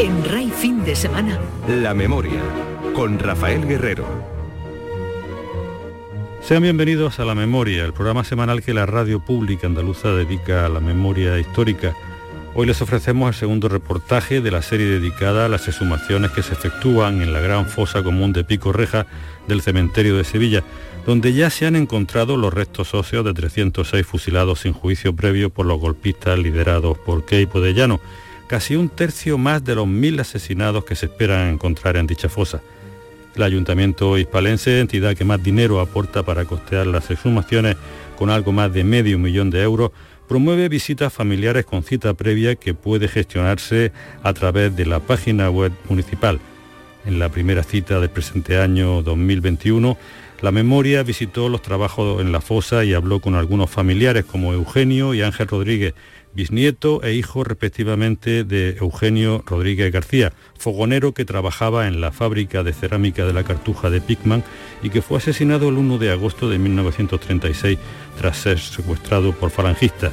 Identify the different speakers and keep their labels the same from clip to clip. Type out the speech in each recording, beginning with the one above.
Speaker 1: En RAI fin de semana.
Speaker 2: La memoria con Rafael Guerrero.
Speaker 3: Sean bienvenidos a La Memoria, el programa semanal que la radio pública andaluza dedica a la memoria histórica. Hoy les ofrecemos el segundo reportaje de la serie dedicada a las exhumaciones que se efectúan en la gran fosa común de Pico Reja del cementerio de Sevilla, donde ya se han encontrado los restos óseos de 306 fusilados sin juicio previo por los golpistas liderados por Keipo de Llano, casi un tercio más de los mil asesinados que se esperan encontrar en dicha fosa. El Ayuntamiento hispalense, entidad que más dinero aporta para costear las exhumaciones con algo más de medio millón de euros, promueve visitas familiares con cita previa que puede gestionarse a través de la página web municipal. En la primera cita del presente año 2021, la memoria visitó los trabajos en la fosa y habló con algunos familiares como Eugenio y Ángel Rodríguez, bisnieto e hijo respectivamente de Eugenio Rodríguez García, fogonero que trabajaba en la fábrica de cerámica de la Cartuja de Picman y que fue asesinado el 1 de agosto de 1936 tras ser secuestrado por falangistas.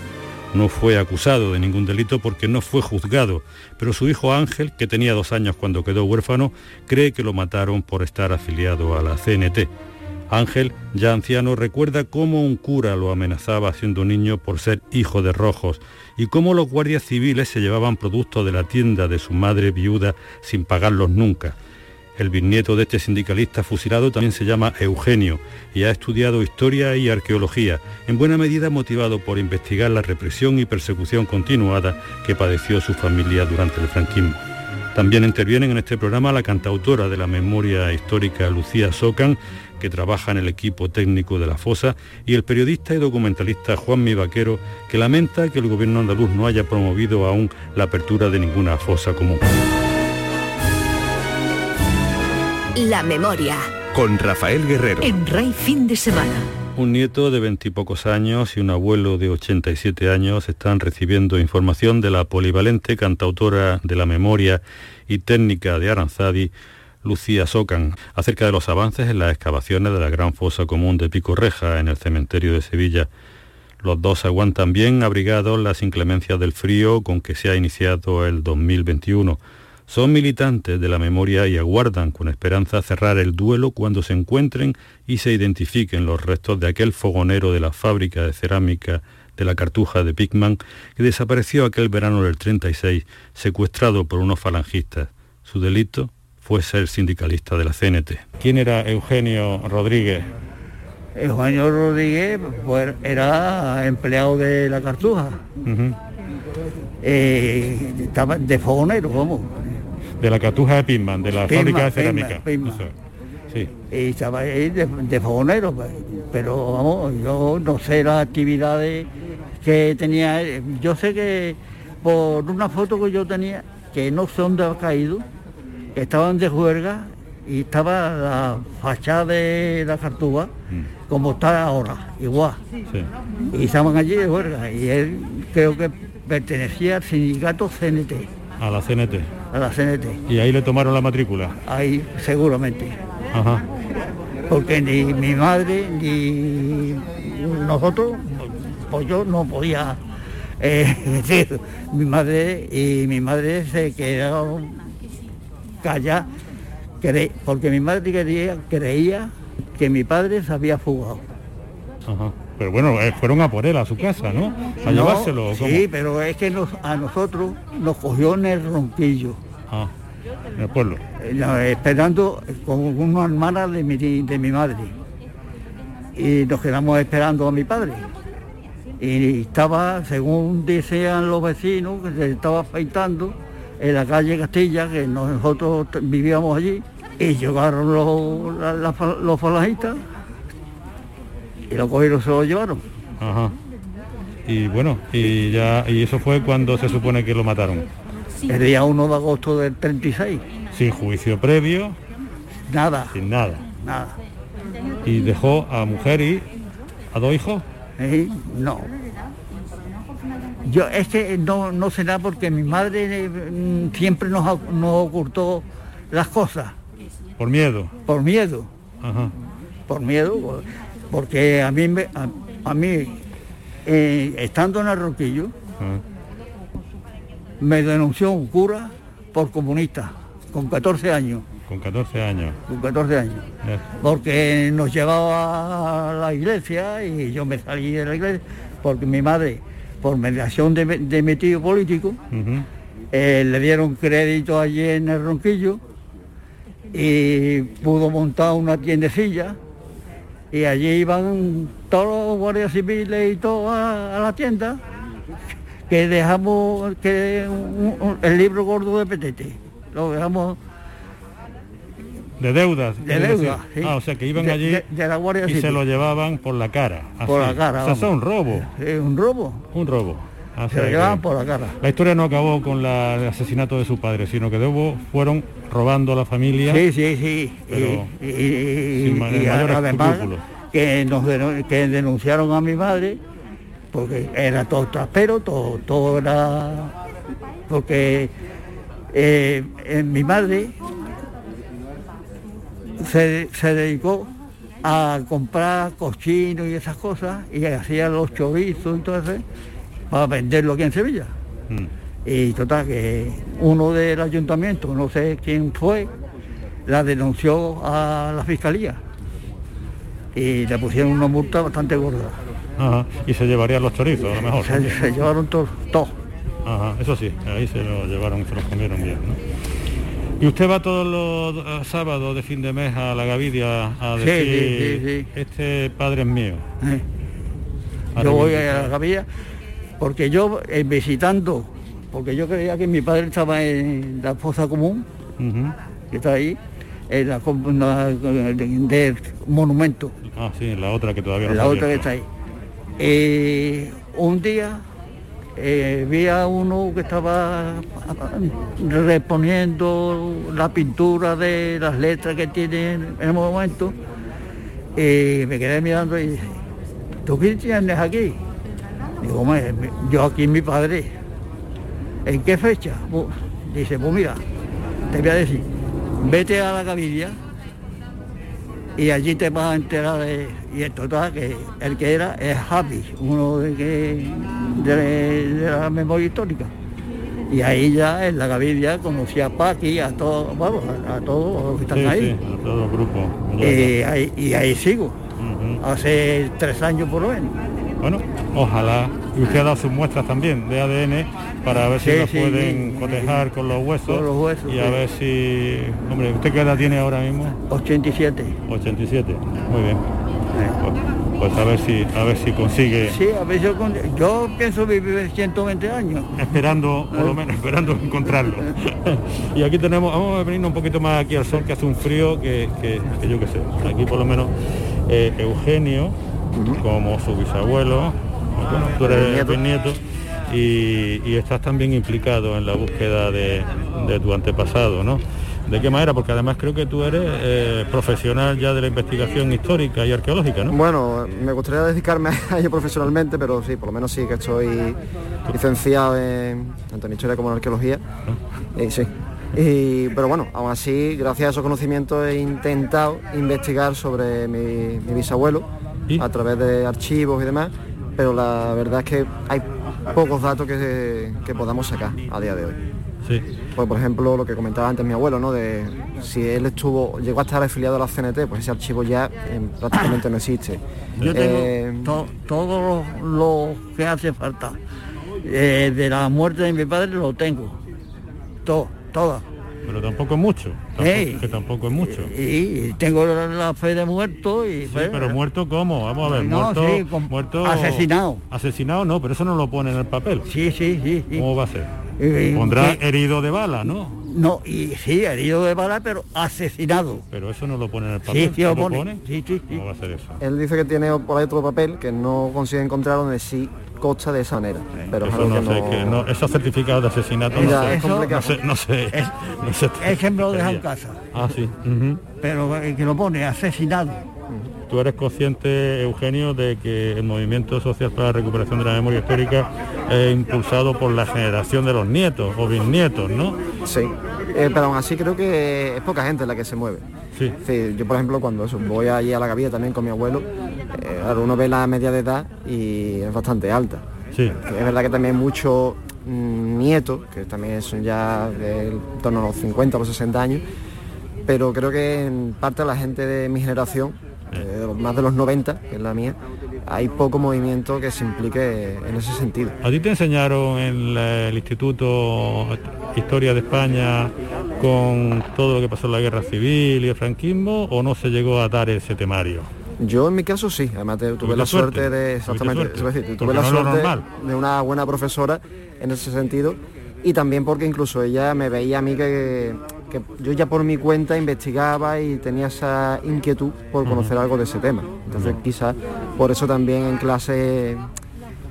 Speaker 3: No fue acusado de ningún delito porque no fue juzgado, pero su hijo Ángel, que tenía dos años cuando quedó huérfano, cree que lo mataron por estar afiliado a la CNT. Ángel, ya anciano, recuerda cómo un cura lo amenazaba siendo niño por ser hijo de rojos y cómo los guardias civiles se llevaban productos de la tienda de su madre viuda sin pagarlos nunca. El bisnieto de este sindicalista fusilado también se llama Eugenio y ha estudiado historia y arqueología, en buena medida motivado por investigar la represión y persecución continuada que padeció su familia durante el franquismo. También intervienen en este programa la cantautora de la memoria histórica Lucía Socan, que trabaja en el equipo técnico de la fosa, y el periodista y documentalista Juan Mi Vaquero, que lamenta que el gobierno andaluz no haya promovido aún la apertura de ninguna fosa común.
Speaker 1: La memoria.
Speaker 2: Con Rafael Guerrero.
Speaker 1: En RAI fin de semana.
Speaker 3: Un nieto de veintipocos años y un abuelo de 87 años están recibiendo información de la polivalente cantautora de la memoria y técnica de Aranzadi, Lucía Socan, acerca de los avances en las excavaciones de la gran fosa común de Pico Reja en el cementerio de Sevilla. Los dos aguantan bien abrigados las inclemencias del frío con que se ha iniciado el 2021. Son militantes de la memoria y aguardan con esperanza cerrar el duelo cuando se encuentren y se identifiquen los restos de aquel fogonero de la fábrica de cerámica de la Cartuja de Picman que desapareció aquel verano del 36, secuestrado por unos falangistas. Su delito fue ser sindicalista de la CNT. ¿Quién era Eugenio Rodríguez?
Speaker 4: Eugenio Rodríguez pues, era empleado de la Cartuja. Eh, estaba de fogonero, vamos.
Speaker 3: De la Cartuja de Picman, de la fábrica de cerámica. Sí.
Speaker 4: Y estaba ahí de, de fogonero, pero vamos, yo no sé las actividades que tenía. Yo sé que por una foto que yo tenía, que no sé dónde ha caído, que estaban de juerga y estaba la fachada de la Cartuja, como está ahora, igual.
Speaker 3: Sí.
Speaker 4: Y estaban allí de juerga y él creo que pertenecía al sindicato CNT,
Speaker 3: A la CNT.
Speaker 4: a la CNT,
Speaker 3: Y ahí le tomaron la matrícula.
Speaker 4: ahí seguramente.
Speaker 3: Ajá.
Speaker 4: porque ni mi madre ni nosotros, pues yo no podía eh, decir, mi madre y mi madre se quedaron calladas, cre- porque mi madre quería, creía que mi padre se había fugado.
Speaker 3: Ajá. Pero bueno, eh, fueron a por él a su casa, ¿no? A
Speaker 4: No,
Speaker 3: llevárselo.
Speaker 4: sí, pero es que nos- a nosotros nos cogió en el ronquillo,
Speaker 3: Ah, en el pueblo.
Speaker 4: eh, esperando con una hermana de mi, de mi madre. Y nos quedamos esperando a mi padre. Y estaba, según decían los vecinos, que se estaba afeitando en la calle Castilla, que nosotros vivíamos allí, y llegaron los, los falangistas y lo cogieron, se lo llevaron.
Speaker 3: Ajá. Y bueno, y ya y eso fue cuando se supone que lo mataron.
Speaker 4: El día 1 de agosto del 36.
Speaker 3: Sin juicio previo,
Speaker 4: Nada,
Speaker 3: sin nada.
Speaker 4: nada.
Speaker 3: Y dejó a mujer y a dos hijos.
Speaker 4: ¿Eh? No. Yo es que no, no nada porque mi madre eh, siempre nos, nos ocultó las cosas
Speaker 3: Por miedo.
Speaker 4: por miedo,
Speaker 3: Ajá.
Speaker 4: por miedo, porque a mí, a, a mí eh, estando en el Roquillo,
Speaker 3: Ajá.
Speaker 4: me denunció un cura por comunista, con 14 años.
Speaker 3: Con 14 años.
Speaker 4: Con 14 años. Porque nos llevaba a la iglesia y yo me salí de la iglesia porque mi madre, por mediación de, de mi tío político, eh, le dieron crédito allí en el Ronquillo y pudo montar una tiendecilla y allí iban todos los guardias civiles y todo a, la tienda que dejamos que el libro gordo de Petete lo dejamos
Speaker 3: de deudas.
Speaker 4: De deudas,
Speaker 3: Ah, o sea que iban allí
Speaker 4: de, la Guardia
Speaker 3: y se lo llevaban por la cara.
Speaker 4: Por la cara.
Speaker 3: O sea, eso es un robo.
Speaker 4: Es un robo.
Speaker 3: Un robo.
Speaker 4: se lo llevaban por la cara.
Speaker 3: La historia no acabó con la, el asesinato de su padre, sino que luego fueron robando a la familia.
Speaker 4: Sí, sí, sí.
Speaker 3: Pero
Speaker 4: y, sin además que nos que denunciaron a mi madre porque era todo traspero, todo, todo era porque eh, en mi madre se, dedicó a comprar cochinos y esas cosas y hacía los chorizos y eso para venderlo aquí en Sevilla. Mm. Y total, que uno del ayuntamiento, no sé quién fue, la denunció a la fiscalía y le pusieron una multa bastante gorda.
Speaker 3: Y se llevarían los chorizos, a lo mejor.
Speaker 4: Se, llevaron todos. Todo.
Speaker 3: Eso sí, ahí se lo llevaron, se los comieron bien. ¿Y usted va todos los eh, sábados de fin de mes a la Gavidia a decir, este padre es mío?
Speaker 4: Yo voy a la Gavidia porque yo eh, visitando, porque yo creía que mi padre estaba en la fosa común, que está ahí, en la, de, monumento.
Speaker 3: Ah, sí, la otra que todavía no
Speaker 4: La otra que está ahí. Eh, un día eh, vi a uno que estaba reponiendo la pintura de las letras que tiene en el momento y me quedé mirando y dije, ¿tú qué tienes aquí? Digo, yo aquí mi padre. ¿En qué fecha? Dice, pues mira, te voy a decir, vete a la cabilla y allí te vas a enterar de... Y esto total, que el que era es Happy, uno de, que, de, la memoria histórica. Y ahí ya en la Gavidia conocí a Paqui, a todos, vamos, a, todos los que están ahí.
Speaker 3: Sí, a todos los grupos.
Speaker 4: Y ahí, y ahí sigo, hace tres años por lo menos.
Speaker 3: Bueno, ojalá. Y usted ha dado sus muestras también de ADN para ver si las pueden cotejar con los huesos.
Speaker 4: los huesos.
Speaker 3: Y a ver si. Hombre, ¿usted qué edad tiene ahora mismo?
Speaker 4: 87.
Speaker 3: 87, muy bien. Pues, pues, a ver si a ver si consigue.
Speaker 4: Sí, a ver si yo, pienso vivir 120 años.
Speaker 3: Esperando, por lo menos, esperando encontrarlo. y aquí tenemos, vamos a venirnos un poquito más aquí al sol, que hace un frío que, yo qué sé. Aquí por lo menos eh, Eugenio como su bisabuelo, tú eres el nieto y, estás también implicado en la búsqueda de, tu antepasado, ¿no? ¿De qué manera? Porque además creo que tú eres eh, profesional ya de la investigación histórica y arqueológica, ¿no?
Speaker 5: Bueno, me gustaría dedicarme a ello profesionalmente, pero sí, por lo menos sí que estoy licenciado en, tanto en historia como en arqueología. Ah. sí. pero bueno, aún así, gracias a esos conocimientos he intentado investigar sobre mi bisabuelo, a través de archivos y demás, pero la verdad es que hay pocos datos que, podamos sacar a día de hoy.
Speaker 3: Sí.
Speaker 5: Pues por ejemplo lo que comentaba antes mi abuelo, ¿no? De si él estuvo, llegó a estar afiliado a la CNT, pues ese archivo ya eh, prácticamente no existe.
Speaker 4: Yo tengo eh, todo lo, que hace falta. Eh, de la muerte de mi padre lo tengo. Todo, todo.
Speaker 3: Pero tampoco es mucho. que tampoco es mucho.
Speaker 4: Y, tengo la fe de muerto y.
Speaker 3: Sí, pero muerto cómo? Vamos a ver, muerto,
Speaker 4: Asesinado.
Speaker 3: Asesinado no, pero eso no lo pone en el papel.
Speaker 4: Sí, sí, sí.
Speaker 3: ¿Cómo va a ser? Pondrá herido de bala, ¿no?
Speaker 4: No, y sí, herido de bala, pero asesinado.
Speaker 3: Pero eso no lo pone en el papel.
Speaker 4: Sí, sí lo, pone. Sí, sí,
Speaker 3: ¿Cómo va a ser eso?
Speaker 5: Él dice que tiene por ahí otro papel que no consigue encontrar donde sí costa de esa manera. Pero
Speaker 3: eso no, sé, que no, esos certificados de asesinato no, sé, no, sé, no sé, no sé,
Speaker 4: Es que me lo deja en casa.
Speaker 3: Ah, sí.
Speaker 4: Pero el que lo pone asesinado.
Speaker 3: ¿Tú eres consciente, Eugenio, de que el movimiento social para la recuperación de la memoria histórica es impulsado por la generación de los nietos o bisnietos, no?
Speaker 5: Sí, eh, pero aún así creo que es poca gente la que se mueve.
Speaker 3: Sí.
Speaker 5: yo, por ejemplo, cuando voy allí a la gavilla también con mi abuelo, eh, uno ve la media de edad y es bastante alta.
Speaker 3: Sí.
Speaker 5: Es verdad que también mucho mm, nietos, que también son ya de en torno a los 50 o los 60 años, pero creo que en parte la gente de mi generación, más de los 90, que es la mía, hay poco movimiento que se implique en ese sentido.
Speaker 3: ¿A ti te enseñaron en el Instituto Historia de España con todo lo que pasó en la guerra civil y el franquismo o no se llegó a dar ese temario?
Speaker 5: Yo en mi caso sí, además tuve la
Speaker 3: suerte,
Speaker 5: suerte, de exactamente,
Speaker 3: suerte,
Speaker 5: a decir, tuve la
Speaker 3: no es
Speaker 5: suerte de una buena profesora en ese sentido y también porque incluso ella me veía a mí que, que yo ya por mi cuenta investigaba y tenía esa inquietud por conocer algo de ese tema. Entonces quizás por eso también en clase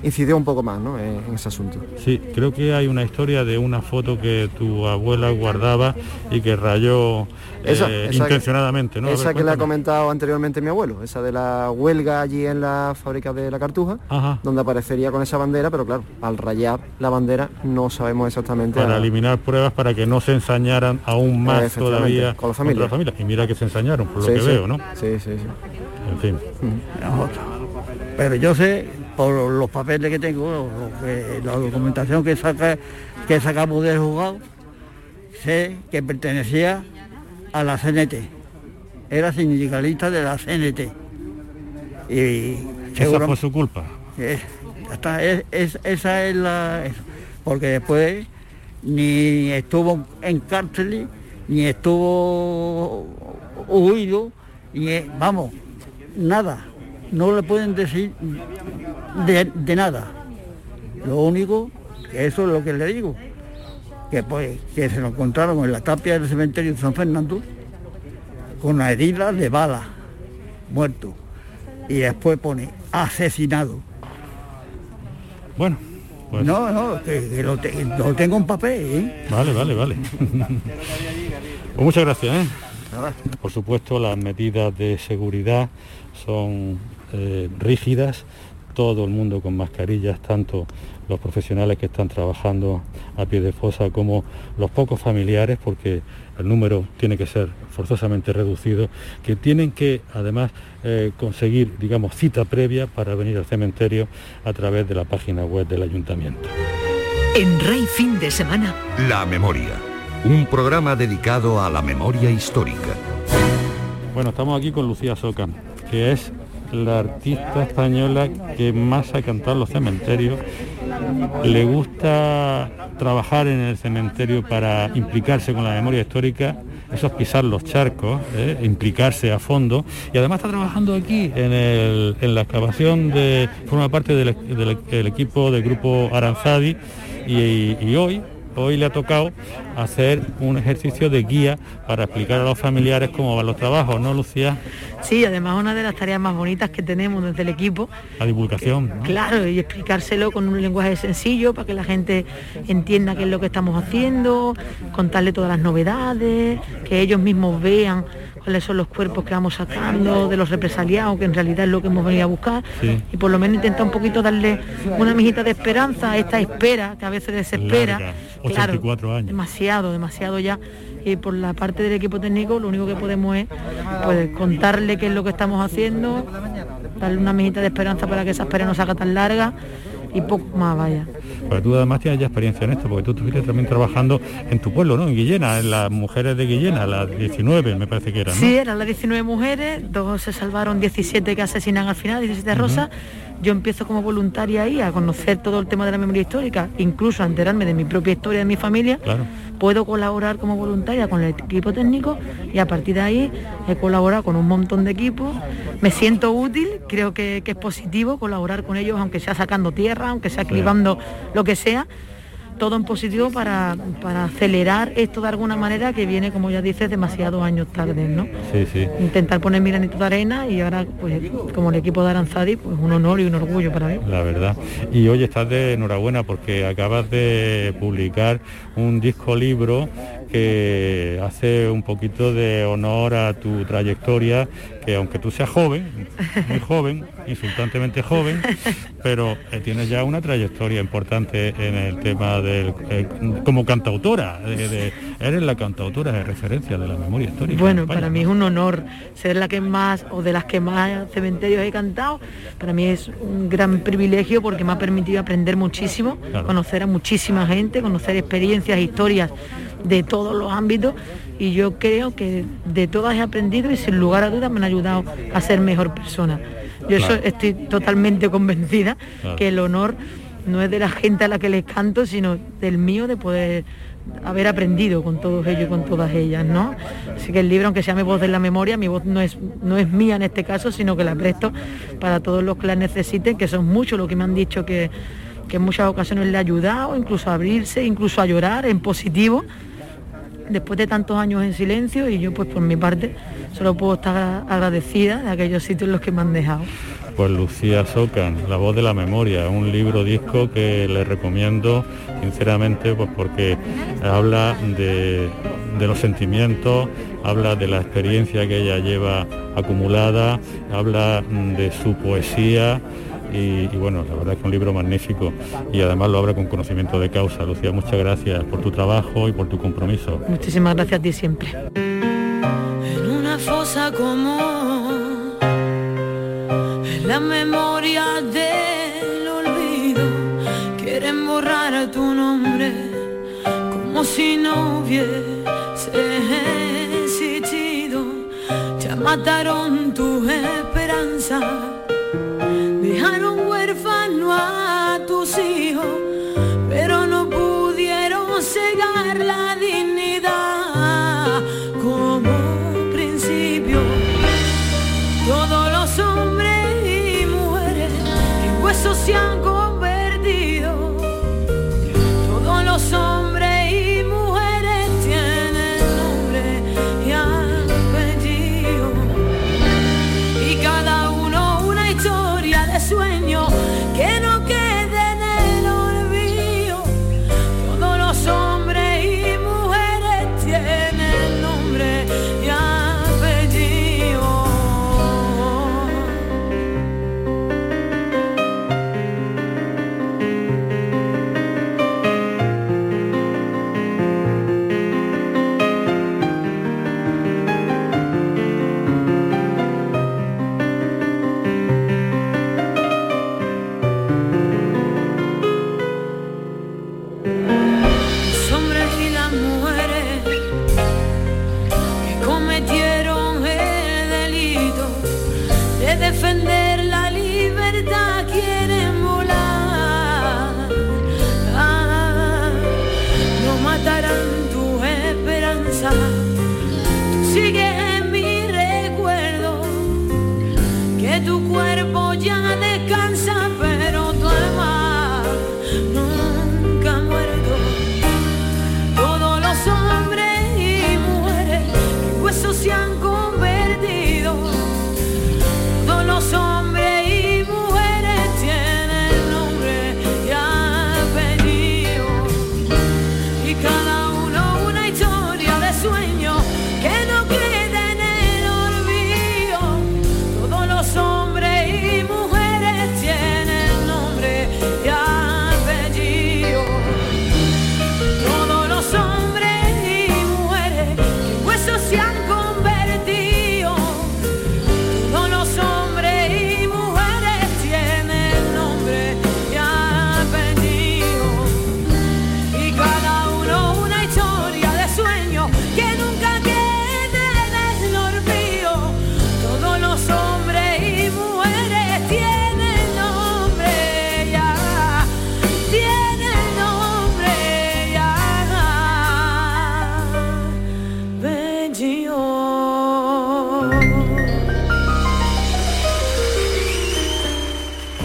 Speaker 5: incidió un poco más ¿no? en, en ese asunto.
Speaker 3: Sí, creo que hay una historia de una foto que tu abuela guardaba y que rayó
Speaker 5: Esa-
Speaker 3: eh,
Speaker 5: esa que-
Speaker 3: intencionadamente, ¿no? A ver,
Speaker 5: Esa que le ha comentado anteriormente mi abuelo, esa de la huelga allí en la fábrica de la Cartuja,
Speaker 3: Ajá.
Speaker 5: donde aparecería con esa bandera, pero claro, al rayar la bandera no sabemos exactamente...
Speaker 3: Para
Speaker 5: a-
Speaker 3: eliminar pruebas para que no se ensañaran aún más todavía
Speaker 5: con la familia.
Speaker 3: la familia. Y mira que se ensañaron, por lo
Speaker 5: Sí,
Speaker 3: que
Speaker 5: sí.
Speaker 3: veo, ¿no?
Speaker 5: Sí, sí, sí.
Speaker 3: En fin.
Speaker 4: Pero yo sé, por los papeles que tengo, lo que- la documentación que, saca, que sacamos del juzgado, sé que pertenecía a la CNT. Era sindicalista de la CNT. Y
Speaker 3: Esa fue su culpa.
Speaker 4: Eh, es- es- esa es la... eso. Porque después ni estuvo en cárcel, ni estuvo huido, ni, vamos, nada. No le pueden decir de, de nada. Lo único, que eso es lo que le digo, que pues que se lo encontraron en la tapia del cementerio de San Fernando con una herida de bala, muerto. Y después pone asesinado.
Speaker 3: Bueno, pues
Speaker 4: No, no, que, que lo, te- lo tengo en papel, ¿eh?
Speaker 3: vale, vale, vale. pues muchas gracias, ¿eh? Por supuesto, las medidas de seguridad son eh, rígidas, todo el mundo con mascarillas, tanto los profesionales que están trabajando a pie de fosa como los pocos familiares, porque el número tiene que ser forzosamente reducido, que tienen que además eh, conseguir, digamos, cita previa para venir al cementerio a través de la página web del ayuntamiento.
Speaker 1: En Rey Fin de Semana,
Speaker 2: La memoria. Un programa dedicado a la memoria histórica.
Speaker 3: Bueno, estamos aquí con Lucía Soca, que es la artista española que más ha cantado los cementerios. Le gusta trabajar en el cementerio para implicarse con la memoria histórica, eso es pisar los charcos, ¿eh? implicarse a fondo. Y además está trabajando aquí en, la excavación de, forma parte del, equipo del grupo Aranzadi y hoy Hoy le ha tocado hacer un ejercicio de guía para explicar a los familiares cómo van los trabajos, ¿no, Lucía?
Speaker 6: Sí, además una de las tareas más bonitas que tenemos desde el equipo,
Speaker 3: La divulgación. ¿no?
Speaker 6: claro, y explicárselo con un lenguaje sencillo para que la gente entienda qué es lo que estamos haciendo, contarle todas las novedades, que ellos mismos vean cuáles son los cuerpos que vamos sacando, de los represaliados, que en realidad es lo que hemos venido a buscar,
Speaker 3: Sí.
Speaker 6: y por lo menos intentar un poquito darle una mijita de esperanza a esta espera que a veces desespera.
Speaker 3: Larga,
Speaker 6: Claro,
Speaker 3: 84 años.
Speaker 6: demasiado, demasiado ya. Y por la parte del equipo técnico lo único que podemos es pues, contarle qué es lo que estamos haciendo, darle una mijita de esperanza para que esa espera no se haga tan larga y poco más vaya.
Speaker 3: Pero tú además tienes ya experiencia en esto, porque tú estuviste también trabajando en tu pueblo, ¿no? En Guillena, en las mujeres de Guillena, las 19 me parece que eran, ¿no?
Speaker 6: Sí, eran las 19 mujeres, dos se salvaron, 17 que asesinan al final, 17 rosas. Yo empiezo como voluntaria ahí a conocer todo el tema de la memoria histórica, incluso a enterarme de mi propia historia, de mi familia.
Speaker 3: Claro.
Speaker 6: Puedo colaborar como voluntaria con el equipo técnico y a partir de ahí he colaborado con un montón de equipos. Me siento útil, creo que, que es positivo colaborar con ellos, aunque sea sacando tierra, aunque sea cribando lo que sea todo en positivo para, para acelerar esto de alguna manera que viene, como ya dices, demasiados años tarde, ¿no?
Speaker 3: Sí, sí.
Speaker 6: Intentar poner mi granito de arena y ahora, pues, como el equipo de Aranzadi, pues un honor y un orgullo para mí.
Speaker 3: La verdad. Y hoy estás de enhorabuena porque acabas de publicar un disco libro que hace un poquito de honor a tu trayectoria, que aunque tú seas joven, muy joven, insultantemente joven, pero eh, tienes ya una trayectoria importante en el tema del eh, como cantautora, eres la cantautora de referencia de la memoria histórica.
Speaker 6: Bueno, para mí es un honor ser la que más o de las que más cementerios he cantado. Para mí es un gran privilegio porque me ha permitido aprender muchísimo, conocer a muchísima gente, conocer experiencias, historias de todos los ámbitos y yo creo que de todas he aprendido y sin lugar a dudas me han ayudado a ser mejor persona. Yo estoy totalmente convencida que el honor no es de la gente a la que les canto, sino del mío de poder haber aprendido con todos ellos y con todas ellas, ¿no? Así que el libro, aunque sea mi voz de la memoria, mi voz no es, no es mía en este caso, sino que la presto para todos los que la necesiten, que son muchos los que me han dicho que, que en muchas ocasiones le ha ayudado, incluso a abrirse, incluso a llorar en positivo, después de tantos años en silencio y yo pues por mi parte solo puedo estar agradecida de aquellos sitios en los que me han dejado.
Speaker 3: Pues Lucía Socan, La voz de la memoria, un libro disco que le recomiendo sinceramente pues porque habla de, de los sentimientos, habla de la experiencia que ella lleva acumulada, habla de su poesía y, bueno, la verdad es que un libro magnífico y además lo abre con conocimiento de causa. Lucía, muchas gracias por tu trabajo y por tu compromiso.
Speaker 6: Muchísimas gracias a ti siempre.
Speaker 7: En una fosa común, en la memoria del olvido, quieren borrar a tu nombre como si no hubiese existido. Ya mataron tu esperanza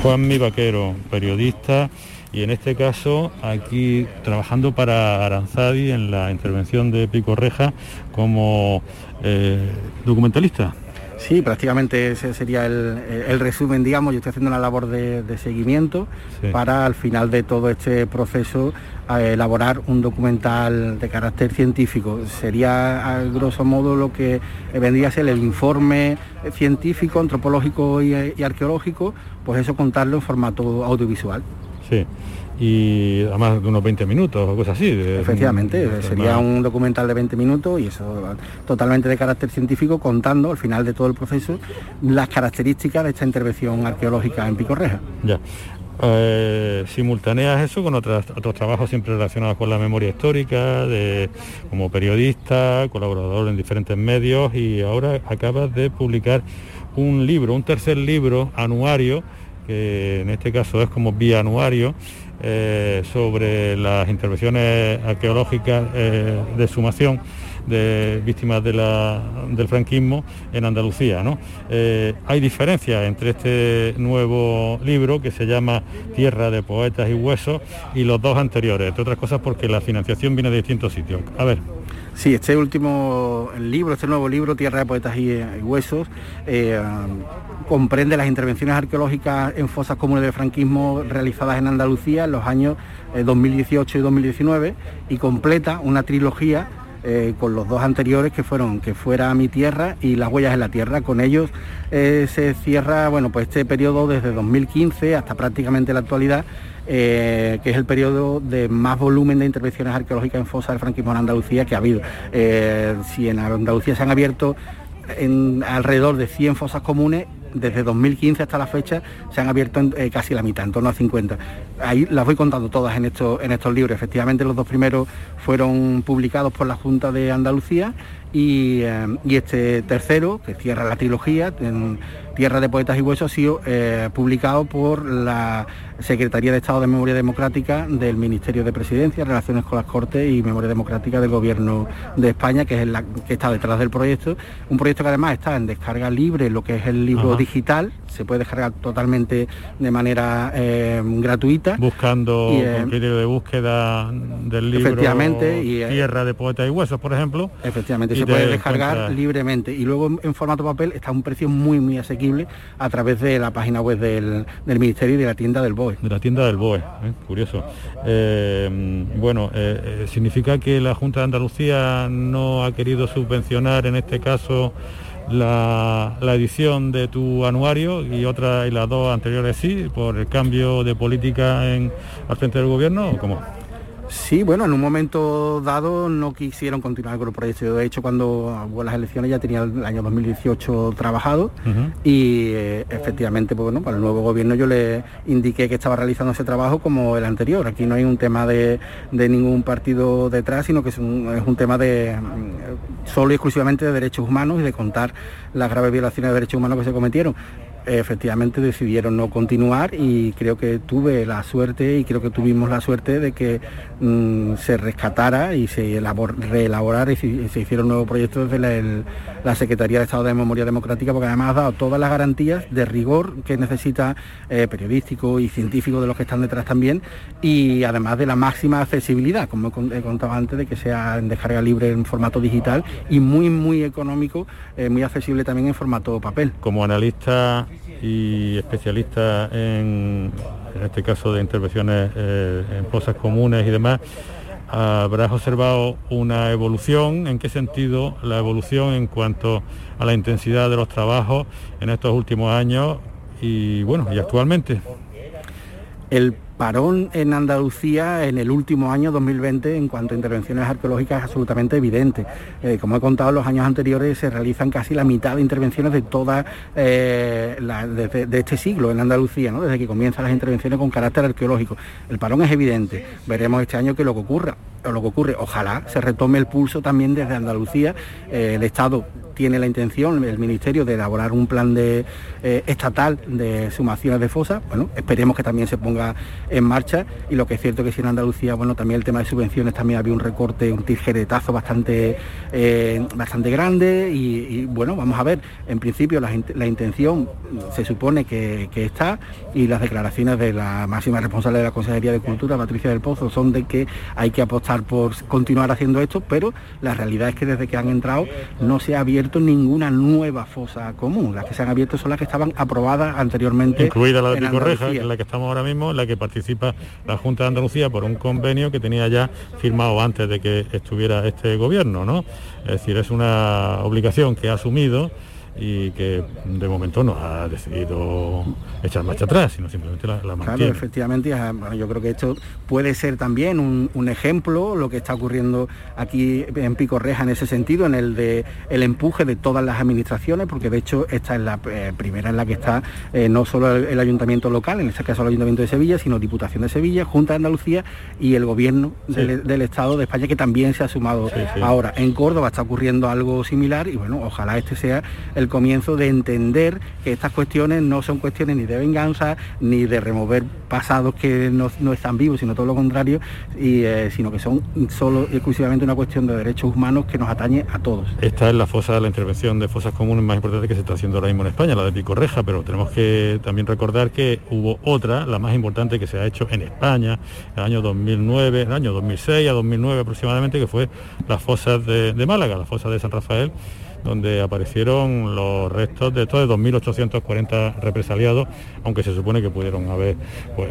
Speaker 3: mi Vaquero, periodista y en este caso aquí trabajando para Aranzadi en la intervención de Pico Reja como eh, documentalista.
Speaker 8: Sí, prácticamente ese sería el, resumen, digamos. Yo estoy haciendo una labor de, seguimiento para al final de todo este proceso elaborar un documental de carácter científico. Sería a grosso modo lo que vendría a ser el informe científico, antropológico y, y arqueológico, pues eso contarlo en formato audiovisual.
Speaker 3: Sí y además de unos 20 minutos o cosas así.
Speaker 8: Efectivamente, sería un documental de 20 minutos y eso totalmente de carácter científico contando al final de todo el proceso las características de esta intervención arqueológica en Pico Reja.
Speaker 3: Ya. Eh, simultaneas eso con otros, otros trabajos siempre relacionados con la memoria histórica, de, como periodista, colaborador en diferentes medios y ahora acabas de publicar un libro, un tercer libro anuario, que en este caso es como bianuario, eh, sobre las intervenciones arqueológicas eh, de sumación de víctimas del franquismo en Andalucía. Eh, hay diferencias entre este nuevo libro que se llama Tierra de Poetas y Huesos y los dos anteriores, entre otras cosas porque la financiación viene de distintos sitios. A ver.
Speaker 8: Sí, este último libro, este nuevo libro, Tierra de Poetas y, Huesos, comprende las intervenciones arqueológicas en fosas comunes del franquismo realizadas en Andalucía en los años 2018 eh, y 2019 y completa una trilogía eh, con los dos anteriores que fueron que fuera mi tierra y las huellas en la tierra. Con ellos eh, se cierra bueno pues este periodo desde 2015 hasta prácticamente la actualidad. que es el periodo de más volumen de intervenciones arqueológicas en fosas del franquismo en Andalucía que ha habido. si en Andalucía se han abierto en alrededor de 100 fosas comunes, desde 2015 hasta la fecha se han abierto eh, casi la mitad, en torno a 50. Ahí las voy contando todas en estos, en estos libros. Efectivamente los dos primeros fueron publicados por la Junta de Andalucía y, eh, este tercero, que cierra la trilogía, en Tierra de Poetas y Huesos, ha sido eh, publicado por la Secretaría de Estado de Memoria Democrática del Ministerio de Presidencia, Relaciones con las Cortes y Memoria Democrática del Gobierno de España, que es la que está detrás del proyecto. Un proyecto que además está en descarga libre, lo que es el libro digital, se puede descargar totalmente de manera eh, gratuita.
Speaker 3: Buscando eh, criterio de búsqueda del libro
Speaker 8: efectivamente,
Speaker 3: y, eh, Tierra de Poetas y Huesos, por ejemplo.
Speaker 8: Efectivamente, se puede descargar libremente. Y luego en, formato papel está a un precio muy, muy asequible a través de la página web del, del Ministerio y de la tienda del
Speaker 3: De la tienda del BOE, curioso. bueno, ¿significa que la Junta de Andalucía no ha querido subvencionar en este caso la, edición de tu anuario y otra y las dos anteriores sí, por el cambio de política en, al frente del gobierno o cómo?
Speaker 8: Sí, bueno, en un momento dado no quisieron continuar con el proyecto. De hecho, cuando hubo las elecciones ya tenía el año 2018 trabajado y eh, efectivamente, pues, bueno, para el nuevo gobierno yo le indiqué que estaba realizando ese trabajo como el anterior. Aquí no hay un tema de, ningún partido detrás, sino que es un, tema de mm, solo y exclusivamente de derechos humanos y de contar las graves violaciones de derechos humanos que se cometieron efectivamente decidieron no continuar y creo que tuve la suerte y creo que tuvimos la suerte de que mm, se rescatara y se reelaborara y se, hicieron nuevos proyectos desde la, Secretaría de Estado de Memoria Democrática porque además ha dado todas las garantías de rigor que necesita eh, periodístico y científico de los que están detrás también y además de la máxima accesibilidad, como he contado antes, de que sea en descarga libre en formato digital y muy muy económico, eh, muy accesible también en formato papel.
Speaker 3: Como analista y especialista en, en este caso de intervenciones eh, en cosas comunes y demás, habrás observado una evolución, ¿en qué sentido la evolución en cuanto a la intensidad de los trabajos en estos últimos años y bueno, y actualmente?
Speaker 8: El parón en Andalucía en el último año 2020 en cuanto a intervenciones arqueológicas es absolutamente evidente. Eh, como he contado, los años anteriores se realizan casi la mitad de intervenciones de toda eh, de, este siglo en Andalucía, desde que comienzan las intervenciones con carácter arqueológico. El parón es evidente. Veremos este año que lo que ocurra o lo que ocurre, ojalá se retome el pulso también desde Andalucía. Eh, el Estado tiene la intención, el Ministerio, de elaborar un plan de, eh, estatal de sumaciones de fosas. Bueno, esperemos que también se ponga en marcha y lo que es cierto que si en Andalucía, bueno, también el tema de subvenciones también había un recorte, un tijeretazo bastante, eh, bastante grande y, bueno, vamos a ver, en principio la, intención se supone que, está y las declaraciones de la máxima responsable de la Consejería de Cultura, Patricia del Pozo, son de que hay que apostar por continuar haciendo esto, pero la realidad es que desde que han entrado no se ha abierto abierto ninguna nueva fosa común. Las que se han abierto son las que estaban aprobadas anteriormente.
Speaker 3: Incluida la de Picorreja, que es la que estamos ahora mismo, en la que participa la Junta de Andalucía por un convenio que tenía ya firmado antes de que estuviera este gobierno, ¿no? Es decir, es una obligación que ha asumido y que de momento no ha decidido echar marcha atrás, sino simplemente la, la
Speaker 8: Claro, efectivamente, yo creo que esto puede ser también un, ejemplo, lo que está ocurriendo aquí en Pico Reja en ese sentido, en el de el empuje de todas las administraciones, porque de hecho esta es la eh, primera en la que está eh, no solo el, ayuntamiento local, en este caso el ayuntamiento de Sevilla, sino Diputación de Sevilla, Junta de Andalucía y el gobierno del, Estado de España, que también se ha sumado ahora. En Córdoba está ocurriendo algo similar y bueno, ojalá este sea el comienzo de entender que estas cuestiones no son cuestiones ni de venganza, ni de remover pasados que no, están vivos, sino todo lo contrario, y, eh, sino que son solo exclusivamente una cuestión de derechos humanos que nos atañe a todos.
Speaker 3: Esta es la fosa, la intervención de fosas comunes más importante que se está haciendo ahora mismo en España, la de Picorreja, pero tenemos que también recordar que hubo otra, la más importante que se ha hecho en España, en el año 2009, en el año 2006 a 2009 aproximadamente, que fue las fosas de, de Málaga, la fosa de San Rafael, donde aparecieron los restos de estos de 2.840 represaliados, aunque se supone que pudieron haber pues,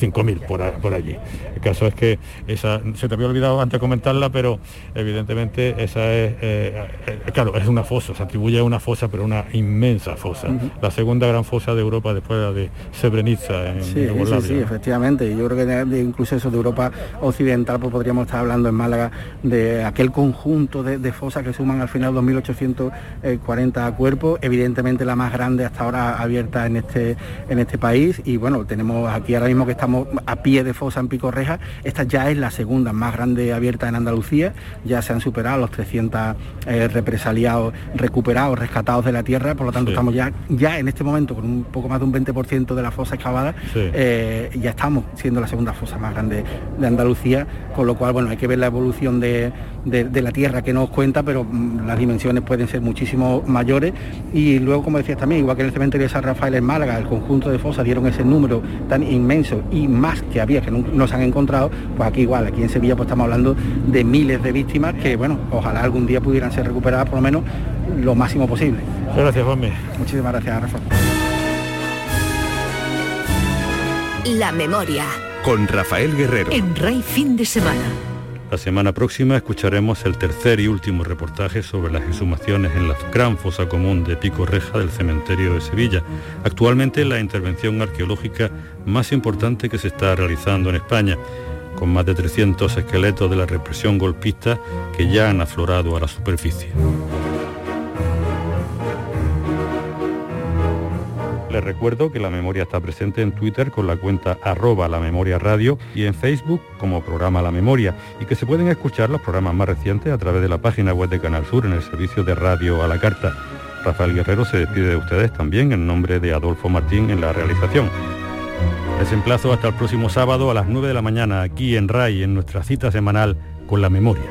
Speaker 3: 5.000 por, allí. El caso es que esa, se te había olvidado antes comentarla, pero evidentemente esa es, eh, eh, claro, es una fosa, se atribuye a una fosa, pero una inmensa fosa. La segunda gran fosa de Europa después de la de Srebrenica en
Speaker 8: sí, Sí, sí, efectivamente. Yo creo que incluso eso de Europa Occidental, pues podríamos estar hablando en Málaga de aquel conjunto de, de fosas que suman al final 2.800 140 cuerpos, evidentemente la más grande hasta ahora abierta en este, en este país. Y bueno, tenemos aquí ahora mismo que estamos a pie de fosa en Picorreja, esta ya es la segunda más grande abierta en Andalucía, ya se han superado los 300 eh, represaliados, recuperados, rescatados de la tierra, por lo tanto estamos ya, ya en este momento con un poco más de un 20% de la fosa excavada, eh, ya estamos siendo la segunda fosa más grande de Andalucía, con lo cual bueno, hay que ver la evolución de, de la tierra que nos cuenta, pero mm, las dimensiones pueden pueden ser muchísimo mayores y luego, como decías también, igual que en el cementerio de San Rafael en Málaga, el conjunto de fosas dieron ese número tan inmenso y más que había que no, se han encontrado, pues aquí igual, aquí en Sevilla pues estamos hablando de miles de víctimas que, bueno, ojalá algún día pudieran ser recuperadas por lo menos lo máximo posible.
Speaker 3: Gracias, Juanmi.
Speaker 8: Muchísimas gracias, Rafa.
Speaker 1: La memoria.
Speaker 2: Con Rafael Guerrero.
Speaker 1: En Rey Fin de Semana.
Speaker 3: La semana próxima escucharemos el tercer y último reportaje sobre las exhumaciones en la gran fosa común de Pico Reja del cementerio de Sevilla, actualmente la intervención arqueológica más importante que se está realizando en España, con más de 300 esqueletos de la represión golpista que ya han aflorado a la superficie. Les recuerdo que la memoria está presente en Twitter con la cuenta arroba la memoria radio y en Facebook como programa La Memoria y que se pueden escuchar los programas más recientes a través de la página web de Canal Sur en el servicio de radio a la carta. Rafael Guerrero se despide de ustedes también en nombre de Adolfo Martín en la realización. Les emplazo hasta el próximo sábado a las 9 de la mañana aquí en RAI en nuestra cita semanal con la memoria.